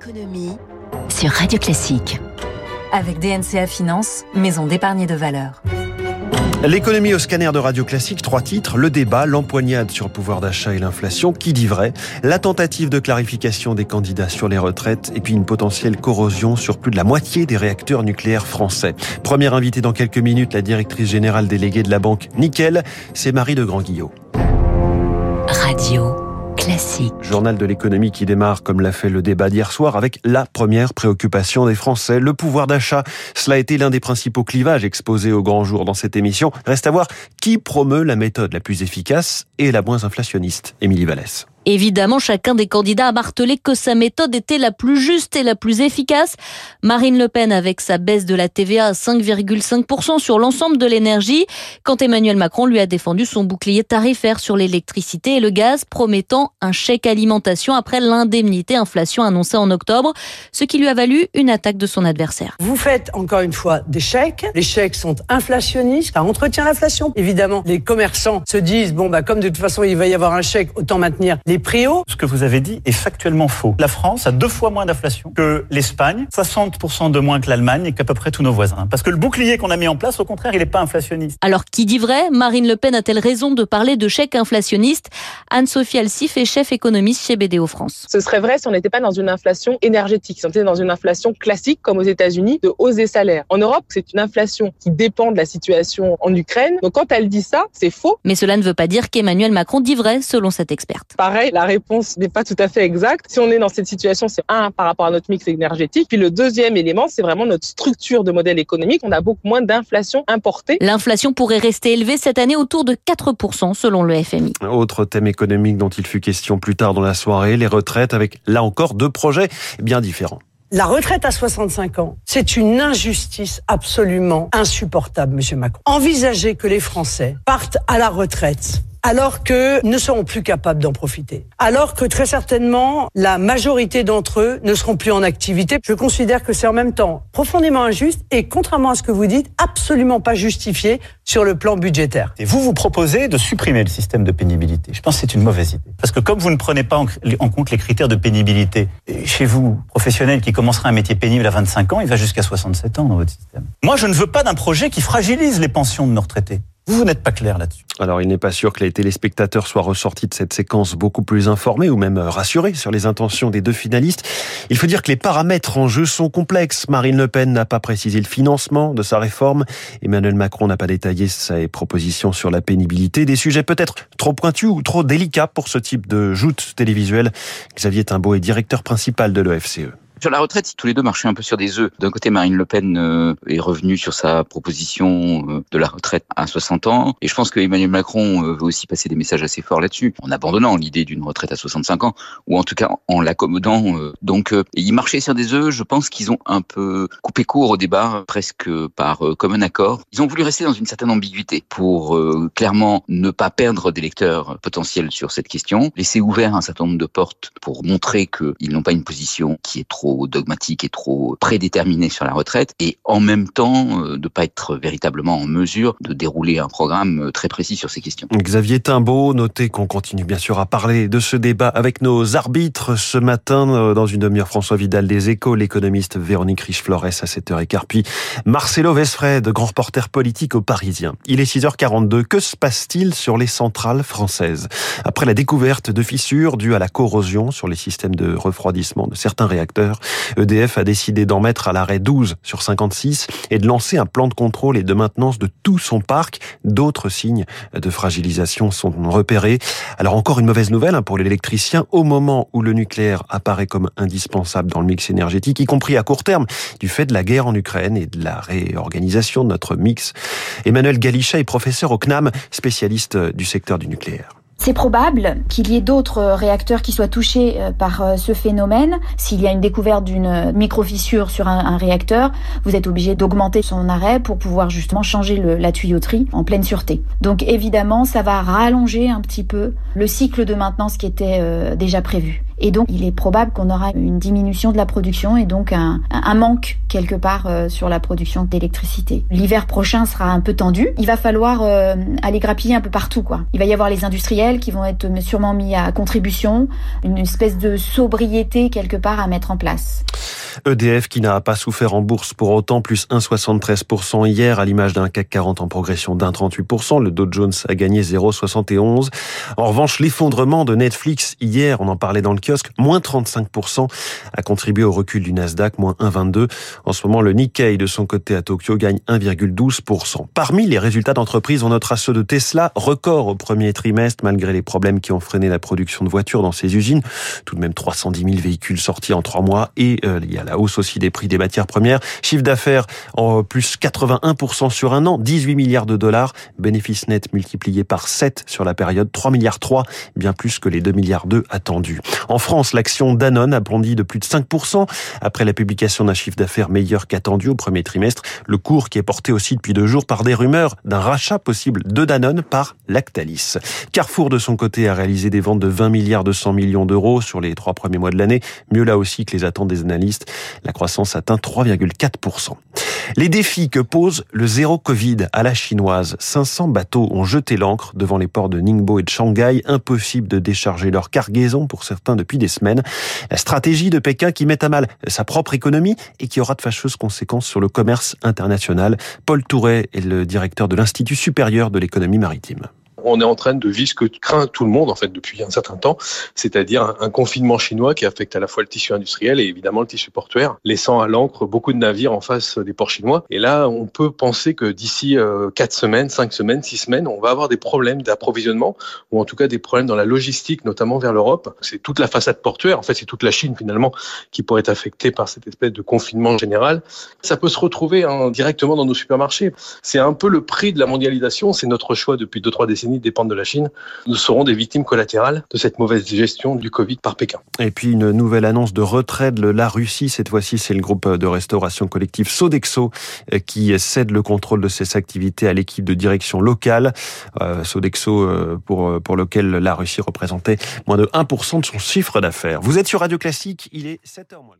L'économie sur Radio Classique. Avec DNCA Finance, maison d'épargne de valeur. L'économie au scanner de Radio Classique, trois titres, le débat, l'empoignade sur le pouvoir d'achat et l'inflation, qui dit vrai, la tentative de clarification des candidats sur les retraites et puis une potentielle corrosion sur plus de la moitié des réacteurs nucléaires français. Première invitée dans quelques minutes, la directrice générale déléguée de la banque Nickel, c'est Marie de Grand-Guillot. Radio Journal de l'économie qui démarre, comme l'a fait le débat d'hier soir, avec la première préoccupation des Français, le pouvoir d'achat. Cela a été l'un des principaux clivages exposés au grand jour dans cette émission. Reste à voir qui promeut la méthode la plus efficace et la moins inflationniste. Émilie Vallès. Évidemment, chacun des candidats a martelé que sa méthode était la plus juste et la plus efficace. Marine Le Pen avec sa baisse de la TVA à 5,5% sur l'ensemble de l'énergie, quand Emmanuel Macron lui a défendu son bouclier tarifaire sur l'électricité et le gaz, promettant un chèque alimentation après l'indemnité inflation annoncée en octobre, ce qui lui a valu une attaque de son adversaire. Vous faites encore une fois des chèques. Les chèques sont inflationnistes, ça entretient l'inflation. Évidemment, les commerçants se disent, bon, bah, comme de toute façon il va y avoir un chèque, autant maintenir les hauts. Ce que vous avez dit est factuellement faux. La France a deux fois moins d'inflation que l'Espagne, 60% de moins que l'Allemagne et qu'à peu près tous nos voisins. Parce que le bouclier qu'on a mis en place, au contraire, il n'est pas inflationniste. Alors qui dit vrai? Marine Le Pen a-t-elle raison de parler de chèque inflationniste? Anne-Sophie Alsif est chef économiste chez BDO France. Ce serait vrai si on n'était pas dans une inflation énergétique, si on était dans une inflation classique comme aux États-Unis de hausse des salaires. En Europe, c'est une inflation qui dépend de la situation en Ukraine. Donc quand elle dit ça, c'est faux. Mais cela ne veut pas dire qu'Emmanuel Macron dit vrai, selon cette experte. Pareil, la réponse n'est pas tout à fait exacte. Si on est dans cette situation, c'est un par rapport à notre mix énergétique. Puis le deuxième élément, c'est vraiment notre structure de modèle économique. On a beaucoup moins d'inflation importée. L'inflation pourrait rester élevée cette année autour de 4% selon le FMI. Autre thème économique dont il fut question plus tard dans la soirée, les retraites avec là encore deux projets bien différents. La retraite à 65 ans, c'est une injustice absolument insupportable, Monsieur Macron. Envisagez que les Français partent à la retraite alors que ne seront plus capables d'en profiter. Alors que très certainement, la majorité d'entre eux ne seront plus en activité. Je considère que c'est en même temps profondément injuste et, contrairement à ce que vous dites, absolument pas justifié sur le plan budgétaire. Et vous, vous proposez de supprimer le système de pénibilité. Je pense que c'est une mauvaise idée. Parce que comme vous ne prenez pas en compte les critères de pénibilité, chez vous, professionnel qui commencera un métier pénible à 25 ans, il va jusqu'à 67 ans dans votre système. Moi, je ne veux pas d'un projet qui fragilise les pensions de nos retraités. Vous, n'êtes pas clair là-dessus. Alors, il n'est pas sûr que les téléspectateurs soient ressortis de cette séquence beaucoup plus informés ou même rassurés sur les intentions des deux finalistes. Il faut dire que les paramètres en jeu sont complexes. Marine Le Pen n'a pas précisé le financement de sa réforme. Emmanuel Macron n'a pas détaillé ses propositions sur la pénibilité. Des sujets peut-être trop pointus ou trop délicats pour ce type de joute télévisuelle. Xavier Timbaud est directeur principal de l'OFCE. Sur la retraite, tous les deux marchaient un peu sur des œufs. D'un côté, Marine Le Pen euh, est revenue sur sa proposition euh, de la retraite à 60 ans. Et je pense que Emmanuel Macron euh, veut aussi passer des messages assez forts là-dessus, en abandonnant l'idée d'une retraite à 65 ans, ou en tout cas en l'accommodant. Donc, ils marchaient sur des œufs. Je pense qu'ils ont un peu coupé court au débat, presque par commun accord. Ils ont voulu rester dans une certaine ambiguïté pour clairement ne pas perdre des lecteurs potentiels sur cette question, laisser ouvert un certain nombre de portes pour montrer qu'ils n'ont pas une position qui est trop dogmatique et trop prédéterminé sur la retraite, et en même temps euh, de pas être véritablement en mesure de dérouler un programme euh, très précis sur ces questions. Xavier Timbaud, notez qu'on continue bien sûr à parler de ce débat avec nos arbitres ce matin euh, dans une demi-heure François Vidal des Échos, l'économiste Véronique Riche-Flores à 7h15, puis Marcelo Vesfred, grand reporter politique au Parisien. Il est 6h42. Que se passe-t-il sur les centrales françaises? Après la découverte de fissures dues à la corrosion sur les systèmes de refroidissement de certains réacteurs, EDF a décidé d'en mettre à l'arrêt 12 sur 56 et de lancer un plan de contrôle et de maintenance de tout son parc. D'autres signes de fragilisation sont repérés. Alors encore une mauvaise nouvelle hein, pour l'électricien au moment où le nucléaire apparaît comme indispensable dans le mix énergétique, y compris à court terme, du fait de la guerre en Ukraine et de la réorganisation de notre mix. Emmanuel Galichat est professeur au CNAM, spécialiste du secteur du nucléaire. C'est probable qu'il y ait d'autres réacteurs qui soient touchés euh, par euh, ce phénomène. S'il y a une découverte d'une micro-fissure sur un, réacteur, vous êtes obligé d'augmenter son arrêt pour pouvoir justement changer la tuyauterie en pleine sûreté. Donc évidemment, ça va rallonger un petit peu le cycle de maintenance qui était euh, déjà prévu. Et donc, il est probable qu'on aura une diminution de la production et donc un, un manque quelque part euh, sur la production d'électricité. L'hiver prochain sera un peu tendu. Il va falloir euh, aller grappiller un peu partout, quoi. Il va y avoir les industriels qui vont être sûrement mis à contribution, une espèce de sobriété quelque part à mettre en place. EDF qui n'a pas souffert en bourse pour autant, plus 1,73% hier à l'image d'un CAC 40 en progression d'un 38%. Le Dow Jones a gagné 0,71. En revanche, l'effondrement de Netflix hier, on en parlait dans le kiosque, moins 35% a contribué au recul du Nasdaq, moins 1,22. En ce moment, le Nikkei de son côté à Tokyo gagne 1,12%. Parmi les résultats d'entreprise, on notera ceux de Tesla, record au premier trimestre malgré les problèmes qui ont freiné la production de voitures dans ses usines. Tout de même 310 000 véhicules sortis en trois mois et euh, il y a la hausse aussi des prix des matières premières. Chiffre d'affaires en plus 81% sur un an, 18 milliards de dollars. Bénéfice net multiplié par 7 sur la période, 3 milliards 3, bien plus que les 2 milliards 2 attendus. En France, l'action Danone a bondi de plus de 5% après la publication d'un chiffre d'affaires meilleur qu'attendu au premier trimestre. Le cours qui est porté aussi depuis deux jours par des rumeurs d'un rachat possible de Danone par Lactalis. Carrefour, de son côté, a réalisé des ventes de 20 milliards 200 millions d'euros sur les trois premiers mois de l'année. Mieux là aussi que les attentes des analystes. La croissance atteint 3,4%. Les défis que pose le zéro Covid à la chinoise. 500 bateaux ont jeté l'ancre devant les ports de Ningbo et de Shanghai. Impossible de décharger leur cargaison pour certains depuis des semaines. La stratégie de Pékin qui met à mal sa propre économie et qui aura de fâcheuses conséquences sur le commerce international. Paul Touret est le directeur de l'Institut supérieur de l'économie maritime on est en train de vivre ce que craint tout le monde en fait depuis un certain temps, c'est-à-dire un, confinement chinois qui affecte à la fois le tissu industriel et évidemment le tissu portuaire, laissant à l'encre beaucoup de navires en face des ports chinois. Et là, on peut penser que d'ici euh, quatre semaines, cinq semaines, six semaines, on va avoir des problèmes d'approvisionnement ou en tout cas des problèmes dans la logistique, notamment vers l'Europe. C'est toute la façade portuaire, en fait, c'est toute la Chine finalement qui pourrait être affectée par cette espèce de confinement général. Ça peut se retrouver hein, directement dans nos supermarchés. C'est un peu le prix de la mondialisation. C'est notre choix depuis deux trois dépendent de la Chine, nous serons des victimes collatérales de cette mauvaise gestion du Covid par Pékin. Et puis une nouvelle annonce de retrait de la Russie. Cette fois-ci, c'est le groupe de restauration collective Sodexo euh, qui cède le contrôle de ses activités à l'équipe de direction locale. Euh, Sodexo euh, pour, pour lequel la Russie représentait moins de 1% de son chiffre d'affaires. Vous êtes sur Radio Classique, il est 7h moins.